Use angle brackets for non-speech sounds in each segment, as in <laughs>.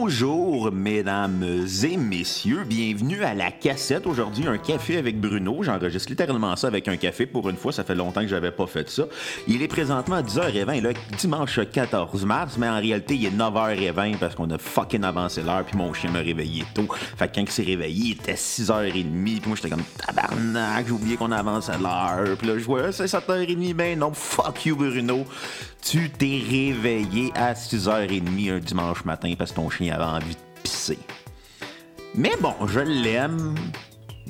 Bonjour, mesdames et messieurs. Bienvenue à la cassette. Aujourd'hui, un café avec Bruno. J'enregistre littéralement ça avec un café. Pour une fois, ça fait longtemps que j'avais pas fait ça. Il est présentement à 10h20, là, dimanche 14 mars, mais en réalité, il est 9h20 parce qu'on a fucking avancé l'heure, puis mon chien m'a réveillé tôt. Fait que quand il s'est réveillé, il était 6h30, puis moi, j'étais comme tabarnak, j'ai oublié qu'on avançait l'heure. Puis là, je vois, c'est 7h30, ben non, fuck you, Bruno. Tu t'es réveillé à 6h30 un dimanche matin parce que ton chien avait envie de pisser. Mais bon, je l'aime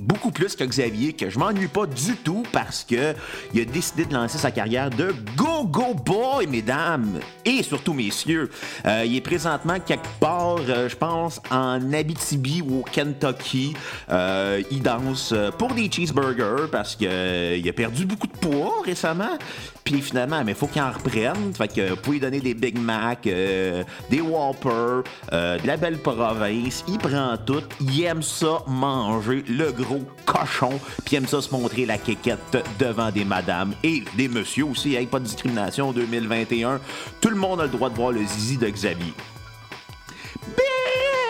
beaucoup plus que Xavier, que je m'ennuie pas du tout parce que il a décidé de lancer sa carrière de Go Go Boy, mesdames et surtout messieurs. Euh, il est présentement quelque part, euh, je pense, en Abitibi ou au Kentucky. Euh, il danse pour des cheeseburgers parce qu'il a perdu beaucoup de poids récemment. Puis finalement, mais faut qu'il en reprenne. Fait que pour lui donner des Big Mac, des Whopper, de la belle province, il prend tout. Il aime ça manger le gros cochon, puis aime ça se montrer la quéquette devant des madames et des messieurs aussi. Hey, pas de discrimination en 2021. Tout le monde a le droit de voir le zizi de Xavier.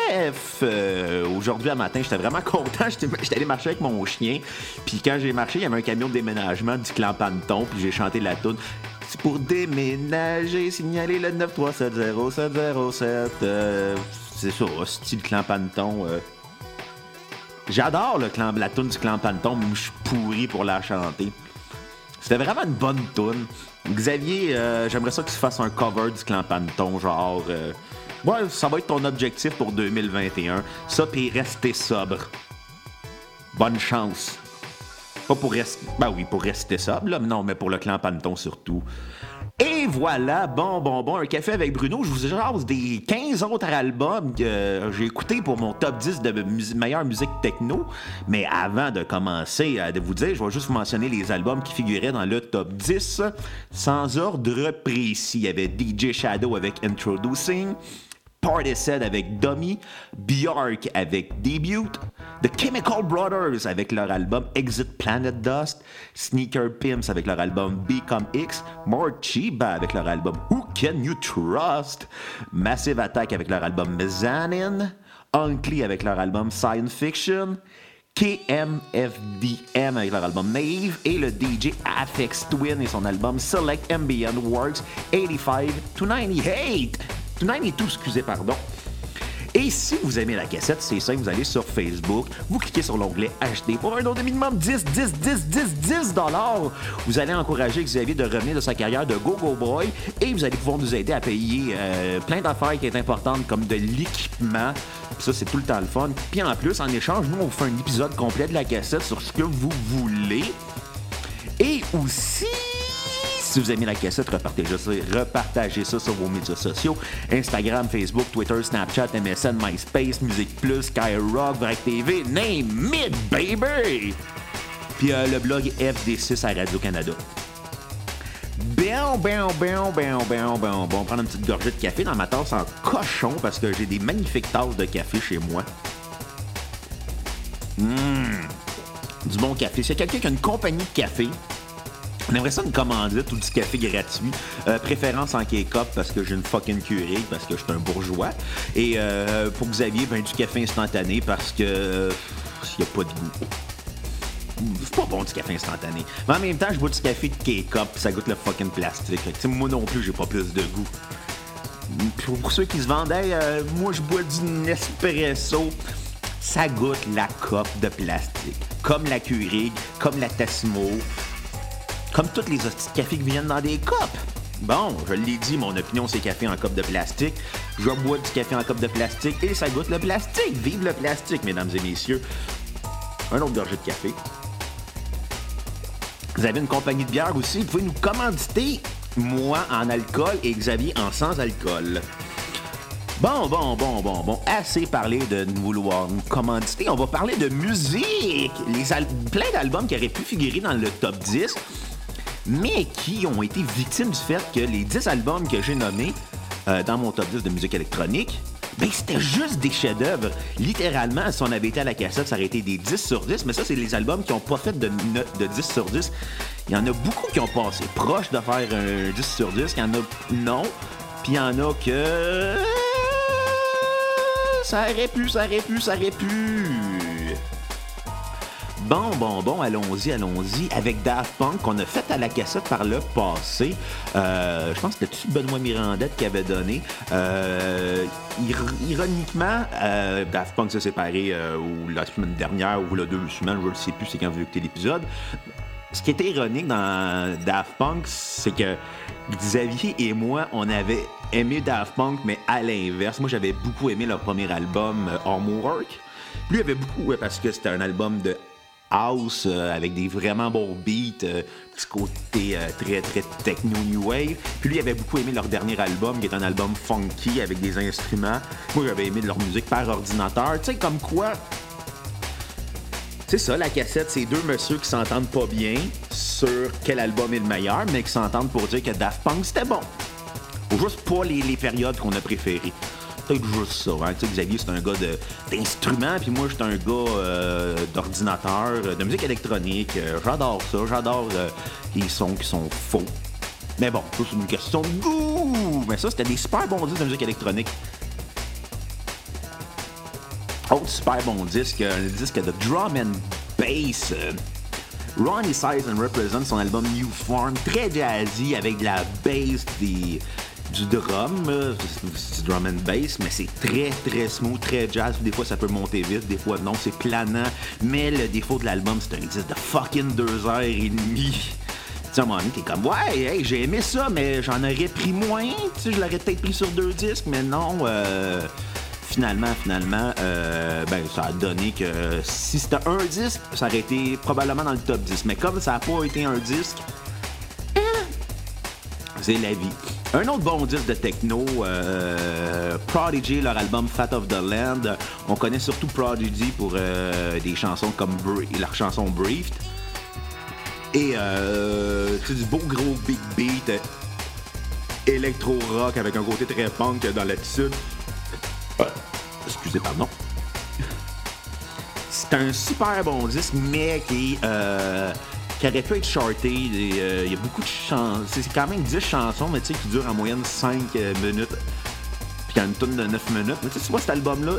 Bref, euh, aujourd'hui à matin, j'étais vraiment <laughs> content. J'étais allé marcher avec mon chien. Puis quand j'ai marché, il y avait un camion de déménagement du clan Panton. Puis j'ai chanté la tune. C'est pour déménager, signaler le 9370707. Euh, c'est ça, style clan Panton. Euh, J'adore le clan, la tune du clan Panton, mais je suis pourri pour la chanter. C'était vraiment une bonne tune. Xavier, euh, j'aimerais ça que tu fasses un cover du clan Panton, genre. Euh, ouais, ça va être ton objectif pour 2021. Ça, puis rester sobre. Bonne chance. Pas pour rester. Ben oui, pour rester sobre, là, non, mais pour le clan Panton surtout. Et voilà, bon, bon, bon, un café avec Bruno. Je vous jase des 15 autres albums que j'ai écoutés pour mon top 10 de meilleure musique techno. Mais avant de commencer à vous dire, je vais juste vous mentionner les albums qui figuraient dans le top 10 sans ordre précis. Il y avait DJ Shadow avec Introducing. Portishead avec Dummy, Bjork avec Debut, The Chemical Brothers avec leur album Exit Planet Dust, Sneaker Pimps avec leur album Become X, Morchiba avec leur album Who Can You Trust, Massive Attack avec leur album Mezzanine, Uncle avec leur album Science Fiction, KMFDM avec leur album Naive et le DJ Afex Twin et son album Select Ambient Works 85 to 98 et tout, excusez, pardon. Et si vous aimez la cassette, c'est simple, vous allez sur Facebook, vous cliquez sur l'onglet acheter pour un don de minimum 10, 10, 10, 10, 10 dollars. Vous allez encourager Xavier de revenir de sa carrière de Go-Go Boy et vous allez pouvoir nous aider à payer euh, plein d'affaires qui est importantes comme de l'équipement. Ça, c'est tout le temps le fun. Puis en plus, en échange, nous, on vous fait un épisode complet de la cassette sur ce que vous voulez. Et aussi, si vous aimez la cassette, repartagez ça, repartagez ça sur vos médias sociaux Instagram, Facebook, Twitter, Snapchat, MSN, MySpace, Musique Plus, Skyrock, Vrac TV, name it, baby! Puis euh, le blog FD6 à Radio-Canada. Bien, bien, bien, bien, bien, bien, bon. Prendre une petite gorgée de café dans ma tasse en cochon parce que j'ai des magnifiques tasses de café chez moi. Mmh. Du bon café. C'est quelqu'un qui a une compagnie de café, on aimerait ça une commandite ou du café gratuit. Euh, préférence en K-Cup parce que j'ai une fucking curée, parce que je suis un bourgeois. Et euh, pour Xavier, ben, du café instantané parce que il n'y a pas de goût. C'est pas bon du café instantané. Mais en même temps, je bois du café de K-Cup, ça goûte le fucking plastique. moi non plus, j'ai pas plus de goût. Pour ceux qui se vendaient, euh, moi je bois du Nespresso. Ça goûte la cope de plastique. Comme la Keurig, comme la Tassimo, comme toutes les hosties de qui viennent dans des copes. Bon, je l'ai dit, mon opinion, c'est café en coupe de plastique. Je bois du café en coupe de plastique et ça goûte le plastique. Vive le plastique, mesdames et messieurs. Un autre gorgée de café. Vous avez une compagnie de bière aussi. Vous pouvez nous commanditer, moi en alcool et Xavier en sans alcool. Bon, bon, bon, bon, bon. Assez parlé de nous vouloir nous commanditer. On va parler de musique. Les plein d'albums qui auraient pu figurer dans le top 10 mais qui ont été victimes du fait que les 10 albums que j'ai nommés euh, dans mon top 10 de musique électronique, ben, c'était juste des chefs-d'œuvre. Littéralement, si on avait été à la cassette, ça aurait été des 10 sur 10, mais ça, c'est les albums qui n'ont pas fait de de 10 sur 10. Il y en a beaucoup qui ont passé proche de faire un 10 sur 10, il y en a non, puis il y en a que ça aurait pu, ça aurait pu, ça aurait pu. Bon, bon, bon, allons-y, allons-y. Avec Daft Punk, qu'on a fait à la cassette par le passé. Euh, je pense que c'était Benoît Mirandette qui avait donné. Euh, ironiquement, euh, Daft Punk s'est séparé la semaine dernière ou la deux semaines, je ne sais plus, c'est quand vous écoutez l'épisode. Ce qui était ironique dans Daft Punk, c'est que Xavier et moi, on avait aimé Daft Punk, mais à l'inverse. Moi, j'avais beaucoup aimé leur premier album, Homework. Lui avait beaucoup, parce que c'était un album de house euh, avec des vraiment bons beats, euh, petit côté euh, très très techno new wave. Puis lui il avait beaucoup aimé leur dernier album qui est un album funky avec des instruments. Moi j'avais aimé leur musique par ordinateur. Tu sais comme quoi c'est ça, la cassette, c'est deux messieurs qui s'entendent pas bien sur quel album est le meilleur, mais qui s'entendent pour dire que Daft Punk c'était bon. Ou juste pas les, les périodes qu'on a préférées peut-être juste ça. Hein. Tu sais, Xavier, c'est un gars d'instruments, puis moi, je suis un gars euh, d'ordinateur, euh, de musique électronique. Euh, j'adore ça. J'adore les sons qui sont faux. Mais bon, c'est une question de goût. Mais ça, c'était des super bons disques de musique électronique. Autre super bon disque, un disque de drum and bass. Ronnie Size and Represent son album New Form, très jazzy avec de la bass, des, du drum, c'est du drum and bass, mais c'est très très smooth, très jazz. Des fois ça peut monter vite, des fois non, c'est planant. Mais le défaut de l'album, c'est un disque de fucking deux heures et demie. Tu sais, t'es comme, ouais, j'ai aimé ça, mais j'en aurais pris moins. Tu sais, je l'aurais peut-être pris sur deux disques, mais non. Euh, finalement, finalement, euh, ben, ça a donné que si c'était un disque, ça aurait été probablement dans le top 10. Mais comme ça n'a pas été un disque, c'est la vie. Un autre bon disque de techno, euh, Prodigy, leur album Fat of the Land. On connaît surtout Prodigy pour euh, des chansons comme leur chanson Briefed. Et euh, c'est du beau gros big beat électro-rock avec un côté très punk dans l'attitude. excusez, pardon. C'est un super bon disque, mais qui qui aurait pu être charté. Il y a beaucoup de chansons. C'est quand même 10 chansons, mais tu sais, qui durent en moyenne 5 euh, minutes. Puis il y a une tonne de 9 minutes. Mais tu sais, vois, cet album-là,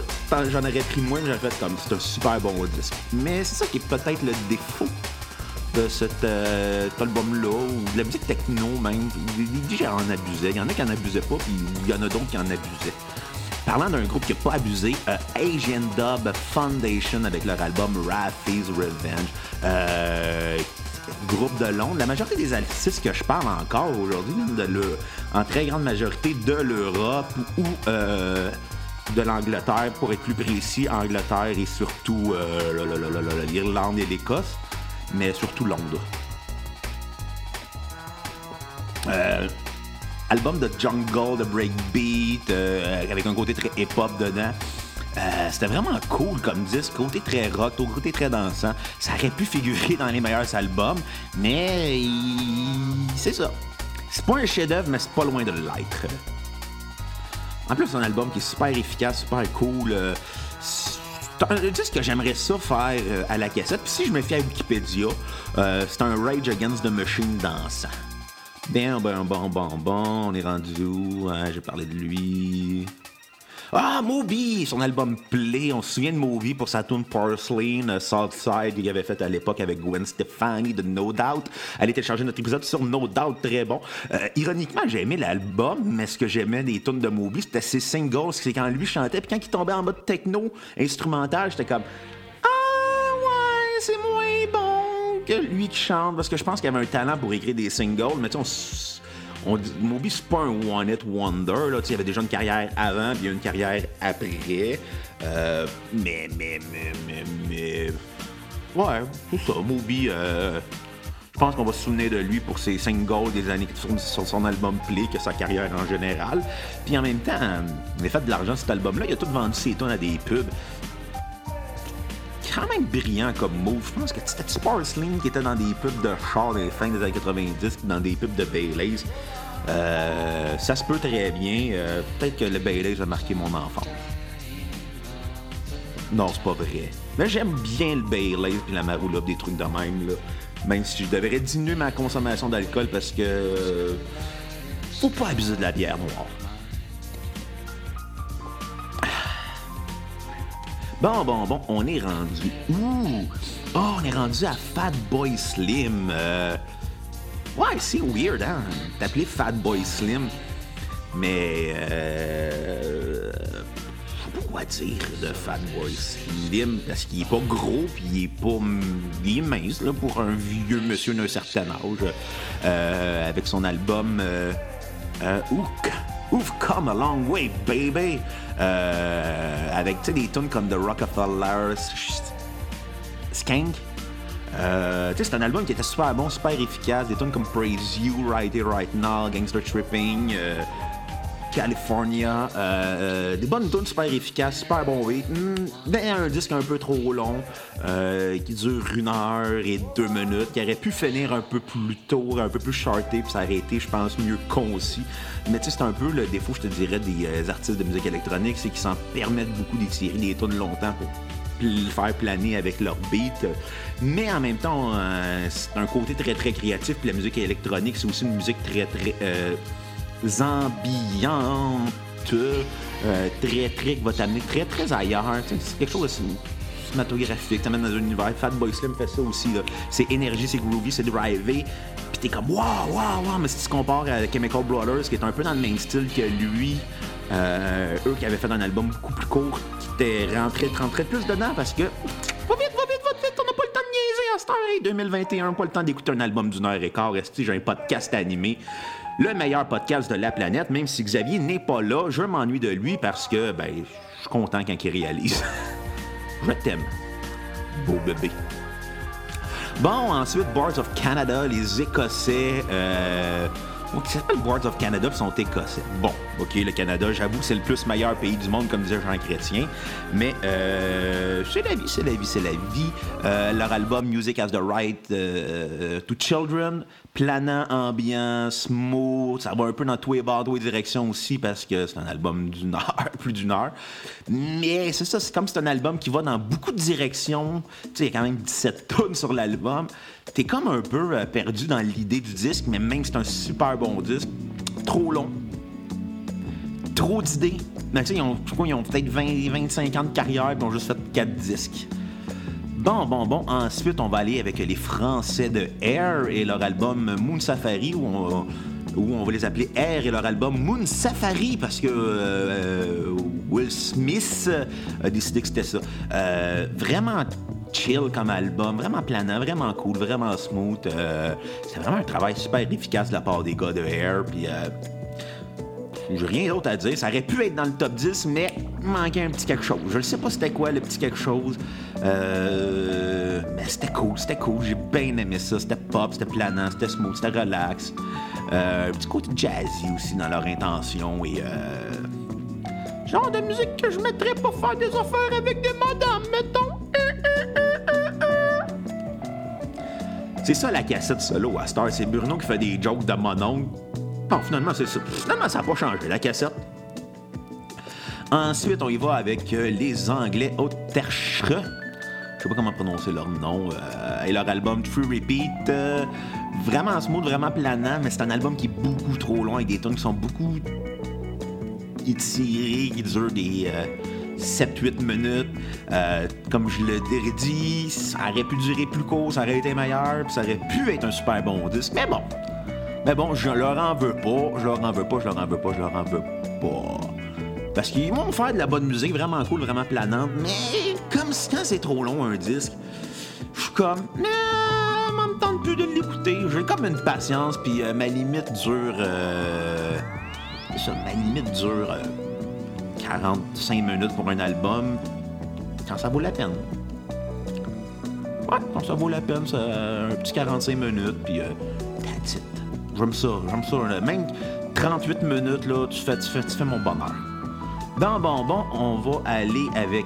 j'en aurais pris moins, j'aurais fait comme c'est un super bon disque. Mais c'est ça qui est peut-être le défaut de cet, euh, album-là, ou de la musique techno même. Les gens en abusaient. Il y en a qui en abusaient pas, puis il y en a d'autres qui en abusaient. Parlant d'un groupe qui n'a pas abusé, Asian Dub Foundation avec leur album Raffy's Revenge. Euh, groupe de Londres. La majorité des artistes que je parle encore aujourd'hui, en très grande majorité de l'Europe ou euh, de l'Angleterre, pour être plus précis, Angleterre et surtout euh, l'Irlande et l'Écosse, mais surtout Londres. Euh, album de jungle, de breakbeat, avec un côté très hip-hop dedans. Euh, c'était vraiment cool comme disque, côté très rock, côté très dansant. Ça aurait pu figurer dans les meilleurs albums, mais c'est ça. C'est pas un chef-d'œuvre, mais c'est pas loin de l'être. En plus, c'est un album qui est super efficace, super cool. Euh, c'est un disque que j'aimerais ça faire euh, à la cassette. Puis si je me fie à Wikipédia, c'est un Rage Against the Machine dansant. Bien, bon, bon, bon, bon, on est rendu où? Hein? J'ai parlé de lui. Ah, Moby, son album Play. On se souvient de Moby pour sa tune Porcelain, euh, Southside, qu'il avait fait à l'époque avec Gwen Stefani de No Doubt. Allez télécharger notre épisode sur No Doubt, très bon. Euh, ironiquement, j'ai aimé l'album, mais ce que j'aimais des tunes de Moby, c'était ses singles. C'est quand lui chantait, puis quand il tombait en mode techno, instrumental, j'étais comme Ah, ouais, c'est bon lui qui chante, parce que je pense qu'il avait un talent pour écrire des singles, mais tu sais, on on Moby, c'est pas un one-hit wonder. Là. Il avait déjà une carrière avant, puis une carrière après. Euh, mais, mais, mais, mais, mais. Ouais, c'est ça. Moby, euh, je pense qu'on va se souvenir de lui pour ses singles des années sur, sur son album Play, que sa carrière en général. Puis en même temps, il a fait de l'argent cet album-là. Il a tout vendu ses tonnes à des pubs quand même brillant comme move. Je pense que c'était Sparsling qui était dans des pubs de char des fins des années 90, dans des pubs de Baileys. Euh, ça se peut très bien. Euh, peut-être que le Baileys a marqué mon enfance. Non, c'est pas vrai. Mais j'aime bien le Baileys et la Maroula, des trucs de même. Là. Même si je devrais diminuer ma consommation d'alcool parce que. faut pas abuser de la bière noire. Bon, bon, bon, on est rendu. Ouh! Oh, on est rendu à Fat Boy Slim. Euh, Ouais, c'est weird, hein? T'appeler Fat Boy Slim. Mais. Euh... Je sais pas quoi dire de Fat Boy Slim, parce qu'il est pas gros, puis il est pas. Il est mince, là, pour un vieux monsieur d'un certain âge. Euh, avec son album. Euh, euh, Ook. We've come a long way, baby! Euh, avec, des tunes comme The Rockefeller, Skank. Euh, c'est un album qui était super bon, super efficace. Des tunes comme Praise You, Right Here, Right Now, Gangster Tripping, euh, California. Euh, des bonnes tunes super efficaces, super bon rythme. Un disque un peu trop long, euh, qui dure une heure et deux minutes, qui aurait pu finir un peu plus tôt, un peu plus charté, puis s'arrêter, je pense, mieux concis. Mais tu sais, c'est un peu le défaut, je te dirais, des euh, artistes de musique électronique, c'est qu'ils s'en permettent beaucoup d'étirer des tunes longtemps pour le faire planer avec leur beat. Mais en même temps, euh, c'est un côté très très créatif. Puis la musique électronique, c'est aussi une musique très très euh, ambiante, euh, très très qui va t'amener très très ailleurs. C'est quelque chose de cinématographique, t'amène dans un univers. Fatboy Slim fait ça aussi. C'est énergie, c'est groovy, c'est drivé. Puis t'es comme waouh, waouh, waouh. Mais si tu compares à Chemical Brothers, qui est un peu dans le même style que lui, euh, eux qui avaient fait un album beaucoup plus court, qui était rentré, rentré plus dedans parce que. Va vite, va vite, va vite, on n'a pas le temps de niaiser à cette heure. 2021, pas le temps d'écouter un album d'une heure et quart. Restez, j'ai un podcast animé? Le meilleur podcast de la planète, même si Xavier n'est pas là, je m'ennuie de lui parce que, ben, je suis content quand il réalise. <laughs> je t'aime, beau bébé. Bon, ensuite, Boards of Canada, les Écossais. Euh, qui s'appelle Boards of Canada, sont écossais. Bon, OK, le Canada, j'avoue que c'est le plus meilleur pays du monde, comme disait Jean Chrétien. Mais euh, c'est la vie, c'est la vie, c'est la vie. Euh, leur album Music as the Right euh, to Children, planant, ambiant, smooth, ça va un peu dans tous les bords, toutes les directions aussi, parce que c'est un album d'une heure, <laughs> plus d'une heure. Mais c'est ça, c'est comme c'est un album qui va dans beaucoup de directions. Il y a quand même 17 tonnes sur l'album t'es comme un peu euh, perdu dans l'idée du disque, mais même c'est un super bon disque, trop long, trop d'idées. Mais tu sais, ils ont, ont peut-être 20, 25 ans de carrière, et ils ont juste fait 4 disques. Bon, bon, bon. Ensuite, on va aller avec les Français de Air et leur album Moon Safari, où on, où on va les appeler Air et leur album Moon Safari, parce que euh, Will Smith a décidé que c'était ça. Euh, vraiment chill comme album, vraiment planant, vraiment cool, vraiment smooth. Euh, c'est vraiment un travail super efficace de la part des gars de Air. Puis, euh, j'ai rien d'autre à dire. Ça aurait pu être dans le top 10, mais manquait un petit quelque chose. Je ne sais pas c'était quoi le petit quelque chose. Euh, mais c'était cool, c'était cool. J'ai bien aimé ça. C'était pop, c'était planant, c'était smooth, c'était relax. un petit côté jazzy aussi dans leur intention et genre de musique que je mettrais pour faire des affaires avec des madames, mettons. C'est ça la cassette solo à Star. C'est Bruno qui fait des jokes de mon oncle. Bon, finalement, c'est ça. Finalement, ça n'a pas changé, la cassette. Ensuite, on y va avec euh, les Anglais Auterschre. Je sais pas comment prononcer leur nom. Euh, et leur album True Repeat. Euh, vraiment smooth, vraiment planant, mais c'est un album qui est beaucoup trop long avec des tunes qui sont beaucoup étirées, qui durent des. 7-8 minutes. Euh, comme je le dit, ça aurait pu durer plus court, ça aurait été meilleur, puis ça aurait pu être un super bon disque. Mais bon. Mais bon, je leur en veux pas, je leur en veux pas, je leur en veux pas, je leur en veux pas. Parce qu'ils vont faire de la bonne musique, vraiment cool, vraiment planante, mais comme quand c'est trop long un disque, je suis comme, non, me tente plus de l'écouter. J'ai comme une patience, puis euh, ma limite dure. Euh, ça, ma limite dure. 45 minutes pour un album, quand ça vaut la peine. Ouais, quand ça vaut la peine, c'est un petit 45 minutes, puis euh, that's it. J'aime ça, j'aime ça. Même 38 minutes, là, tu fais, tu fais, tu fais mon bonheur. Dans Bonbon, on va aller avec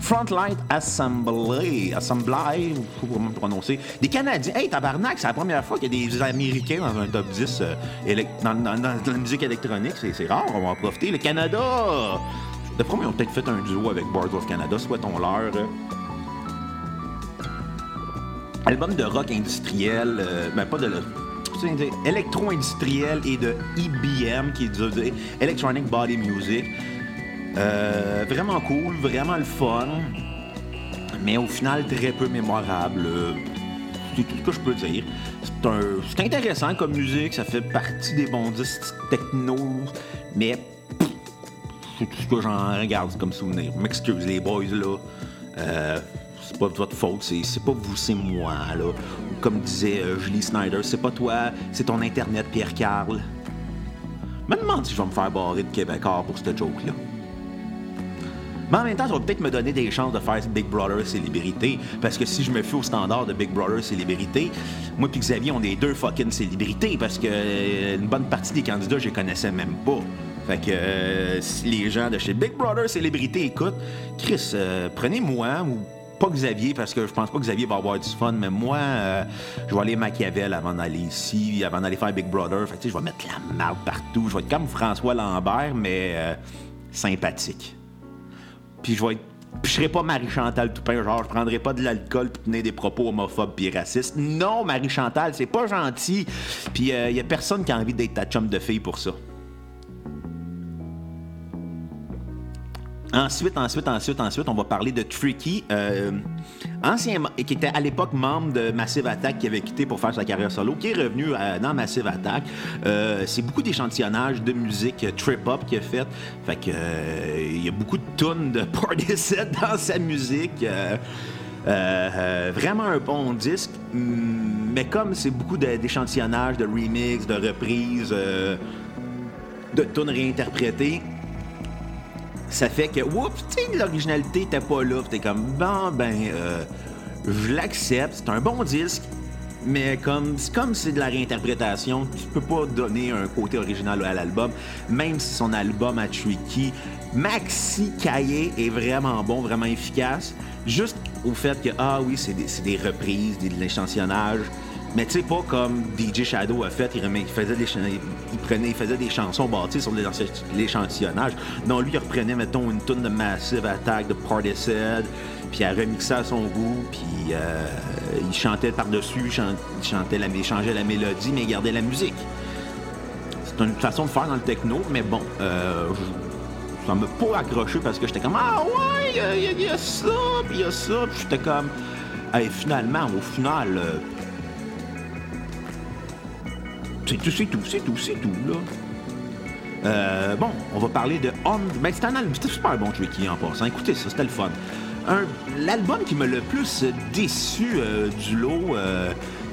Frontlight Assembly. Assembly, comment prononcer. Des Canadiens. Hey, tabarnak, c'est la première fois qu'il y a des Américains dans un top 10 dans, la musique électronique. C'est rare, on va en profiter. Le Canada. De fois, ils ont peut-être fait un duo avec Boards of Canada, souhaitons-leur. Album de rock industriel, ben pas de électro-industriel et de EBM, qui est Electronic Body Music. Euh, vraiment cool, vraiment le fun, mais au final très peu mémorable. C'est tout ce que je peux dire. C'est intéressant comme musique, ça fait partie des bons disques techno, mais c'est tout ce que j'en regarde comme souvenir. M'excuse les boys là. Euh, c'est pas votre faute, c'est pas vous, c'est moi là. Comme disait euh, Julie Snyder, c'est pas toi, c'est ton internet Pierre Carl. Me demande si je vais me faire barrer de Québécois pour cette joke là. Mais en même temps, ça va peut-être me donner des chances de faire Big Brother célébrité. Parce que si je me fie au standard de Big Brother célébrité, moi et Xavier, on est deux fucking célébrités. Parce que euh, une bonne partie des candidats, je les connaissais même pas. Fait que euh, les gens de chez Big Brother célébrité écoutent, Chris, euh, prenez-moi ou pas Xavier, parce que je pense pas que Xavier va avoir du fun, mais moi, je vais aller Machiavel avant d'aller ici, avant d'aller faire Big Brother. Fait que, je vais mettre la marde partout. Je vais être comme François Lambert, mais sympathique. Puis je vais je serai pas Marie-Chantal Toupin, genre, je prendrai pas de l'alcool pour tenir des propos homophobes puis racistes. Non, Marie-Chantal, c'est pas gentil. Puis il euh, y a personne qui a envie d'être ta chum de fille pour ça. Ensuite, ensuite, ensuite, ensuite, on va parler de Tricky, euh, ancien, qui était à l'époque membre de Massive Attack, qui avait quitté pour faire sa carrière solo, qui est revenu euh, dans Massive Attack. Euh, c'est beaucoup d'échantillonnage de musique trip-hop qu'il a fait. Fait que il y a beaucoup de tunes de Party Set <laughs> dans sa musique. vraiment un bon disque, mm, mais comme c'est beaucoup d'échantillonnage, de remix, de reprises, de tunes réinterprétées, ça fait que, oups, l'originalité était pas là. T'es comme, bon, ben, euh, je l'accepte, c'est un bon disque, mais comme comme c'est de la réinterprétation, tu peux pas donner un côté original à l'album, même si son album a Tricky. Maxi Cahier est vraiment bon, vraiment efficace. Juste au fait que, ah oui, c'est des, des, reprises, des, de l'échantillonnage. Mais tu sais, pas comme DJ Shadow a fait, il, faisait des, il, prenait, il faisait des chansons bâties sur l'échantillonnage. Non, lui, il reprenait, mettons, une tonne de Massive Attack, de Set, puis il remixé à son goût, puis euh, il chantait par-dessus, il chantait la, changeait la mélodie, mais il gardait la musique. C'est une façon de faire dans le techno, mais bon, euh, ça m'a pas accroché parce que j'étais comme Ah ouais, il y, a ça, puis il y a ça, puis j'étais comme. Et finalement, au final, euh, c'est tout, c'est tout, c'est tout, c'est tout, là. Euh, bon, on va parler de On. Ben, c'était un album, c'était super bon, Tricky, en passant. Écoutez ça, c'était le fun. L'album qui m'a le plus déçu euh, du lot, euh,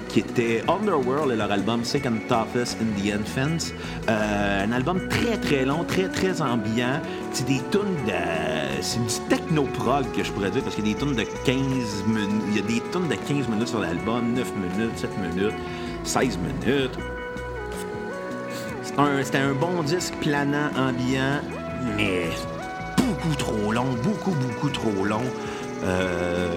qui était Underworld et leur album Second Toughest in the Infants. un album très très long, très très ambiant. C'est des tunes de. C'est du techno-prog que je pourrais dire, parce qu'il y a des tunes de 15 minutes. Il y a des tunes de 15 minutes sur l'album, 9 minutes, 7 minutes, 16 minutes. C'était un bon disque planant, ambiant, mais beaucoup trop long, beaucoup, beaucoup trop long. Euh,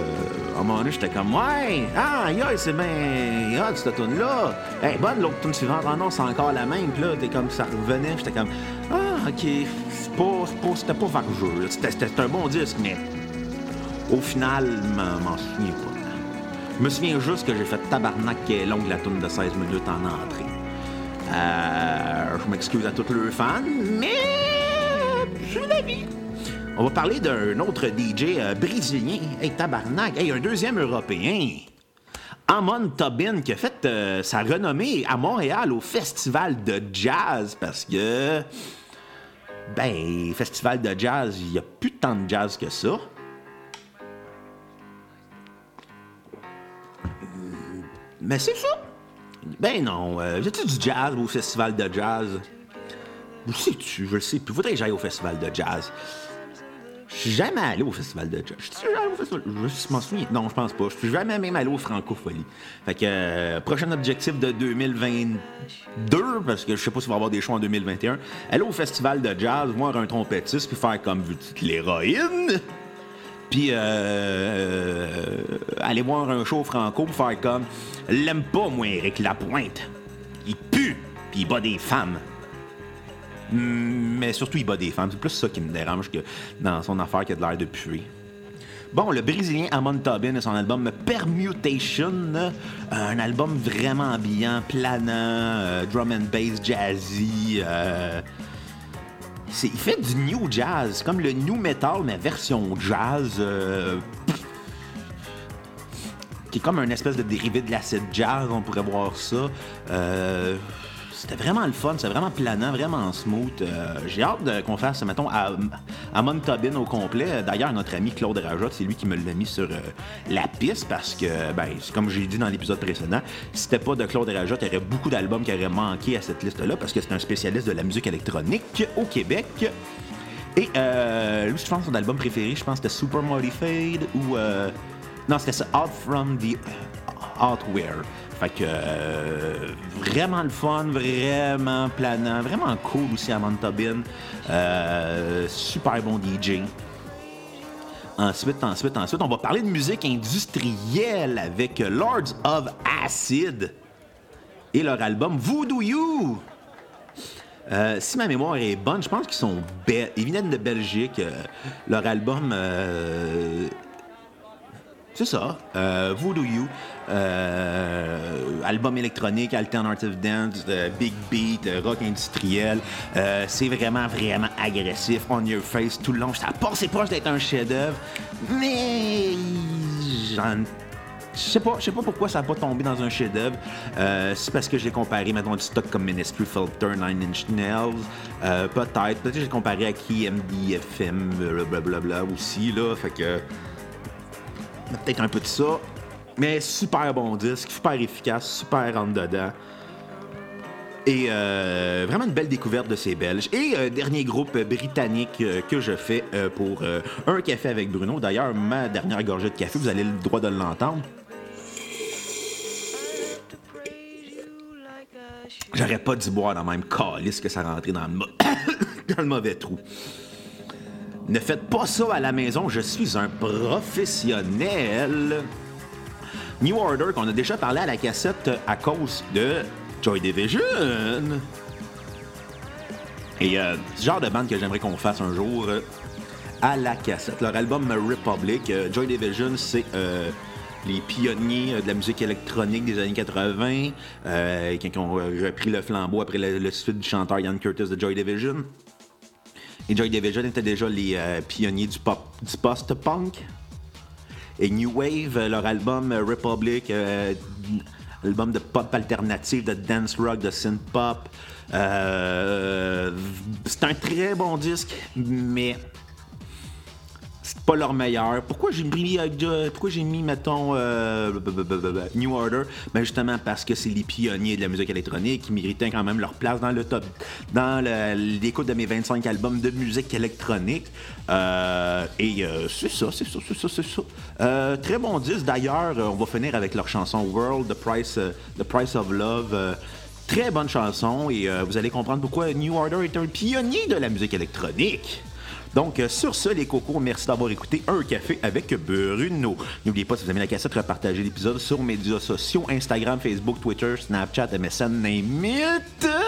à un moment donné, j'étais comme, ouais, ah, yeah, c'est bien hot, cette tune-là. Hey, bonne, l'autre tune suivante, ah non, c'est encore la même. Puis là, t'es comme, ça revenait, j'étais comme, ah, ok, c'est pas, c'était pas vargeux. C'était un bon disque, mais au final, m'en souviens pas. Je me souviens juste que j'ai fait est longue la tune de 16 minutes en entrée. Euh, je m'excuse à tous les fans, mais je l'avis. On va parler d'un autre DJ euh, brésilien. Hey, tabarnak. Hey, un deuxième européen. Amon Tobin qui a fait euh, sa renommée à Montréal au festival de jazz parce que ben festival de jazz, il n'y a plus tant de jazz que ça. Mais c'est ça. Ben non. Euh, J'ai-tu du jazz au festival de jazz? Où sais-tu? Je le sais plus. Faudrait que j'aille au festival de jazz. Je suis jamais allé au festival de jazz. Je suis jamais allé au festival. Je m'en souviens. Non, je pense pas. Je suis jamais même allé au Francophonie. Fait que, euh, prochain objectif de 2022, parce que je sais pas s'il va y avoir des choix en 2021, aller au festival de jazz, voir un trompettiste, puis faire comme l'héroïne? Puis euh, euh, aller voir un show franco pour faire comme L'aime pas, moi, Eric Lapointe. Il pue, puis il bat des femmes. Mais surtout, il bat des femmes. C'est plus ça qui me dérange que dans son affaire qui a de l'air de puer. Bon, le Brésilien Amon Tobin et son album Permutation, un album vraiment ambiant, planant, euh, drum and bass jazzy. Euh, il fait du new jazz, comme le new metal, mais version jazz. Euh, qui est comme un espèce de dérivé de l'acid jazz, on pourrait voir ça. Euh, c'était vraiment le fun, c'est vraiment planant, vraiment smooth. Euh, j'ai hâte qu'on fasse, mettons, à, à Tobin au complet. D'ailleurs, notre ami Claude Rajotte, c'est lui qui me l'a mis sur euh, la piste parce que, ben, comme j'ai dit dans l'épisode précédent, si c'était pas de Claude Rajotte, il y aurait beaucoup d'albums qui auraient manqué à cette liste-là parce que c'est un spécialiste de la musique électronique au Québec. Et euh, lui, je pense son album préféré, je pense c'était Super Modified ou. Euh, non, c'était ça, Out from the Outwear. Fait que euh, vraiment le fun, vraiment planant, vraiment cool aussi à Montabin. Euh, super bon DJ. Ensuite, ensuite, ensuite, on va parler de musique industrielle avec Lords of Acid et leur album Voodoo You. Euh, si ma mémoire est bonne, je pense qu'ils sont Ils viennent de Belgique. leur album c'est ça. Euh, Voodoo You, euh, album électronique, alternative dance, euh, big beat, rock industriel. c'est vraiment, vraiment agressif, on your face tout le long. Ça c'est proche d'être un chef-d'œuvre, mais je sais pas, je sais pas pourquoi ça n'a pas tombé dans un chef-d'œuvre. c'est parce que j'ai comparé, maintenant du stock comme Ministry Filter, Nine Inch Nails. peut-être. Peut-être que j'ai comparé à qui MDFM, blablabla aussi, là. Fait que peut-être un peu de ça. Mais super bon disque, super efficace, super rentre dedans. Et euh, vraiment une belle découverte de ces Belges. Et euh, dernier groupe britannique euh, que je fais pour un café avec Bruno. D'ailleurs, ma dernière gorgée de café, vous avez le droit de l'entendre. J'aurais pas dû boire dans le même calice que ça rentrait dans le, <coughs> dans le mauvais trou. Ne faites pas ça à la maison, je suis un professionnel. New Order, qu'on a déjà parlé à la cassette à cause de Joy Division. Et euh, ce genre de bande que j'aimerais qu'on fasse un jour euh, à la cassette. Leur album Republic, euh, Joy Division, c'est les pionniers de la musique électronique des années 80, qui, ont repris le flambeau après le, le suite du chanteur Ian Curtis de Joy Division. Et Joy Division étaient déjà les euh, pionniers du, pop, du post-punk. Et New Wave, euh, leur album euh, Republic, album de pop alternatif, de dance rock, de synth pop. c'est un très bon disque, mais pas leur meilleur. Pourquoi j'ai mis, euh, pourquoi j'ai mettons, euh, New Order? Ben justement parce que c'est les pionniers de la musique électronique qui méritaient quand même leur place dans le top, dans l'écoute de mes 25 albums de musique électronique. Euh, et c'est ça, c'est ça, c'est ça, c'est ça. très bon disque. D'ailleurs, on va finir avec leur chanson World, The Price, The Price of Love. Très bonne chanson et vous allez comprendre pourquoi New Order est un pionnier de la musique électronique. Donc, euh, sur ce, les cocos, merci d'avoir écouté Un Café avec Bruno. N'oubliez pas, si vous aimez la cassette, repartagez l'épisode sur médias sociaux, Instagram, Facebook, Twitter, Snapchat, MSN, name it.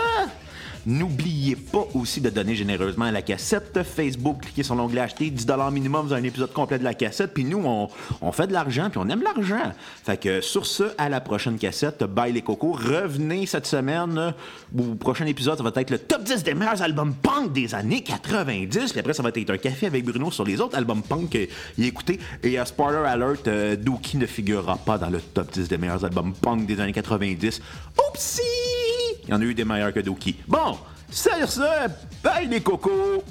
N'oubliez pas aussi de donner généreusement à la cassette Facebook. Cliquez sur l'onglet acheter 10 minimum dans un épisode complet de la cassette. Puis nous, on, fait de l'argent, puis on aime l'argent. Fait que sur ce, à la prochaine cassette. Bye les cocos. Revenez cette semaine. Au prochain épisode, ça va être le top 10 des meilleurs albums punk des années 90. Puis après, ça va être un café avec Bruno sur les autres albums punk qu'il a. Et à spoiler alert, euh, ne figurera pas dans le top 10 des meilleurs albums punk des années 90. Oupsie! Il y en a eu des meilleurs que Doki. Bon, c'est ça. Bye les cocos!